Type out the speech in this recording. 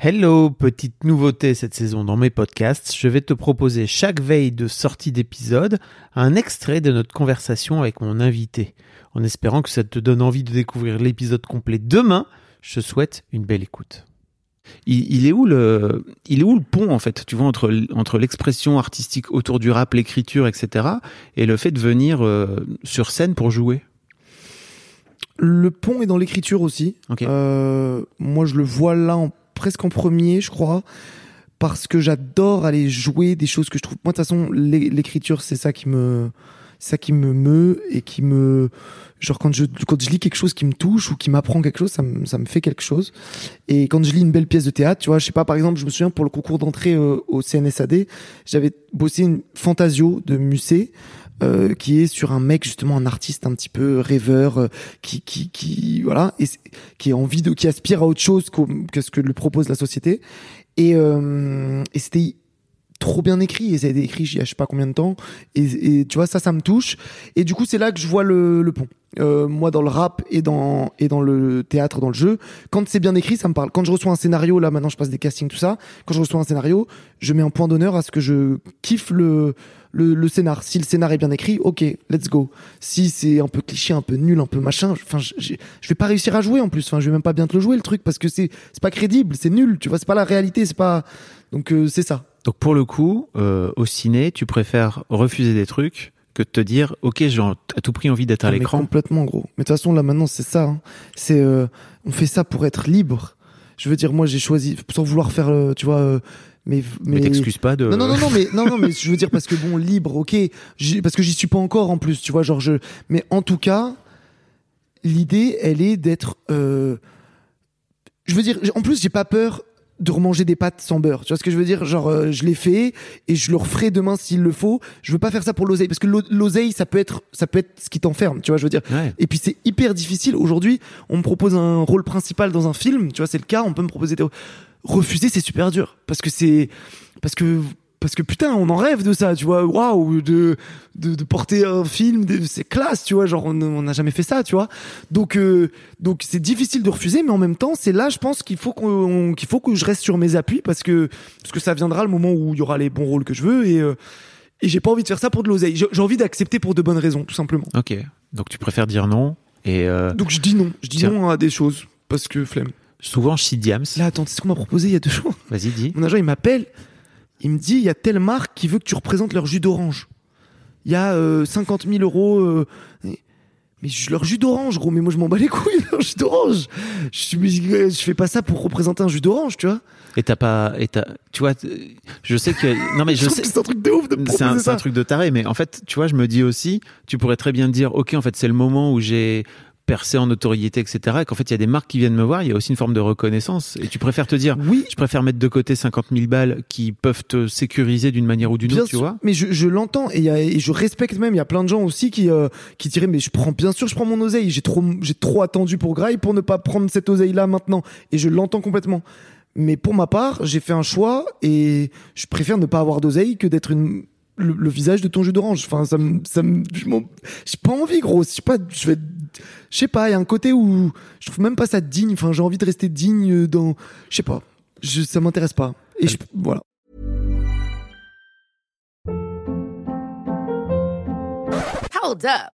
Hello, petite nouveauté cette saison dans mes podcasts, je vais te proposer chaque veille de sortie d'épisode un extrait de notre conversation avec mon invité. En espérant que ça te donne envie de découvrir l'épisode complet demain, je te souhaite une belle écoute. Il, est où le, il est où le pont en fait, tu vois, entre, entre l'expression artistique autour du rap, l'écriture, etc., et le fait de venir euh, sur scène pour jouer? Le pont est dans l'écriture aussi. Ok. Euh, moi, je le vois là en- presque en premier, je crois, parce que j'adore aller jouer des choses que je trouve. Moi, de toute façon, l'é- l'écriture, c'est ça qui me, ça qui me meut et qui me, genre quand je quand je lis quelque chose qui me touche ou qui m'apprend quelque chose, ça me ça me fait quelque chose. Et quand je lis une belle pièce de théâtre, tu vois, je sais pas, par exemple, je me souviens pour le concours d'entrée euh, au CNSAD, j'avais bossé une Fantasio de Musset. Euh, qui est sur un mec justement un artiste un petit peu rêveur euh, qui qui qui voilà et qui a envie de qui aspire à autre chose que ce que lui propose la société. Et euh, et c'était trop bien écrit et ça a été écrit il y a je sais pas combien de temps et, tu vois ça ça me touche et du coup c'est là que je vois le, le pont. Euh, moi dans le rap et dans et dans le théâtre dans le jeu quand c'est bien écrit ça me parle. Quand je reçois un scénario là maintenant je passe des castings tout ça quand je reçois un scénario je mets un point d'honneur à ce que je kiffe le le, le scénar. Si le scénar est bien écrit ok let's go. Si c'est un peu cliché un peu nul un peu machin enfin je vais pas réussir à jouer en plus. Enfin je vais même pas bien te le jouer le truc parce que c'est c'est pas crédible c'est nul tu vois c'est pas la réalité c'est pas donc euh, c'est ça Donc pour le coup, euh, au ciné, tu préfères refuser des trucs que de te dire, ok, j'ai à tout prix envie d'être à Ah, l'écran. complètement gros. Mais de toute façon là maintenant c'est ça. hein. C'est euh, on fait ça pour être libre. Je veux dire moi j'ai choisi sans vouloir faire euh, tu vois euh, mais Mais t'excuses pas de. non, non, non, non, mais, non, non, mais je veux dire parce que bon, libre, ok, parce que j'y suis pas encore en plus, tu vois, genre je, mais en tout cas, l'idée, elle est d'être, euh, je veux dire, en plus, j'ai pas peur de remanger des pâtes sans beurre, tu vois ce que je veux dire, genre euh, je l'ai fait et je le referai demain s'il le faut. Je veux pas faire ça pour l'oseille parce que l'o- l'oseille, ça peut être, ça peut être ce qui t'enferme, tu vois, je veux dire? Ouais. Et puis c'est hyper difficile. Aujourd'hui, on me propose un rôle principal dans un film, tu vois, c'est le cas, on peut me proposer des... Refuser, c'est super dur. Parce que c'est... Parce que... Parce que putain, on en rêve de ça, tu vois. Waouh, de, de, de porter un film, c'est classe, tu vois. Genre, on n'a jamais fait ça, tu vois. Donc, euh, donc c'est difficile de refuser, mais en même temps, c'est là, je pense qu'il faut qu'on, qu'il faut que je reste sur mes appuis parce que, parce que ça viendra le moment où il y aura les bons rôles que je veux et, euh, et j'ai pas envie de faire ça pour de l'oseille. J'ai envie d'accepter pour de bonnes raisons, tout simplement. Ok. Donc tu préfères dire non et euh, Donc je dis non. Je dis non à des choses parce que flemme. souvent chez Diams. Là, attends, c'est ce qu'on m'a proposé il y a deux jours. Vas-y, dis. Mon agent, il m'appelle. Il me dit, il y a telle marque qui veut que tu représentes leur jus d'orange. Il y a euh, 50 000 euros. euh, mais je- leur jus d'orange, gros. Mais moi, je m'en bats les couilles, leur jus d'orange. Je, mais je je fais pas ça pour représenter un jus d'orange, tu vois. Et t'as pas, et t'as, tu vois, je sais que, non mais je, trouve sais, que c'est un truc de ouf de me c'est un, un truc de taré, mais en fait, tu vois, je me dis aussi, tu pourrais très bien dire, ok, en fait, c'est le moment où j'ai percé en notoriété, etc. Et qu'en fait, il y a des marques qui viennent me voir, il y a aussi une forme de reconnaissance. Et tu préfères te dire, Oui, je préfère mettre de côté 50 000 balles qui peuvent te sécuriser d'une manière ou d'une autre, tu vois? Mais je, je l'entends et, et je respecte même. Il y a plein de gens aussi qui euh, qui diraient mais je prends bien sûr je prends mon oseille. J'ai trop j'ai trop attendu pour Grail pour ne pas prendre cette oseille là maintenant et je l'entends complètement. Mais pour ma part, j'ai fait un choix et je préfère ne pas avoir d'oseille que d'être une le, le visage de ton jus d'orange. Enfin, ça me, ça me, je j'ai pas envie, gros. Je sais pas, je vais, je sais pas. Il y a un côté où je trouve même pas ça digne. Enfin, j'ai envie de rester digne dans, je sais pas. Je, ça m'intéresse pas. Et voilà. Hold up.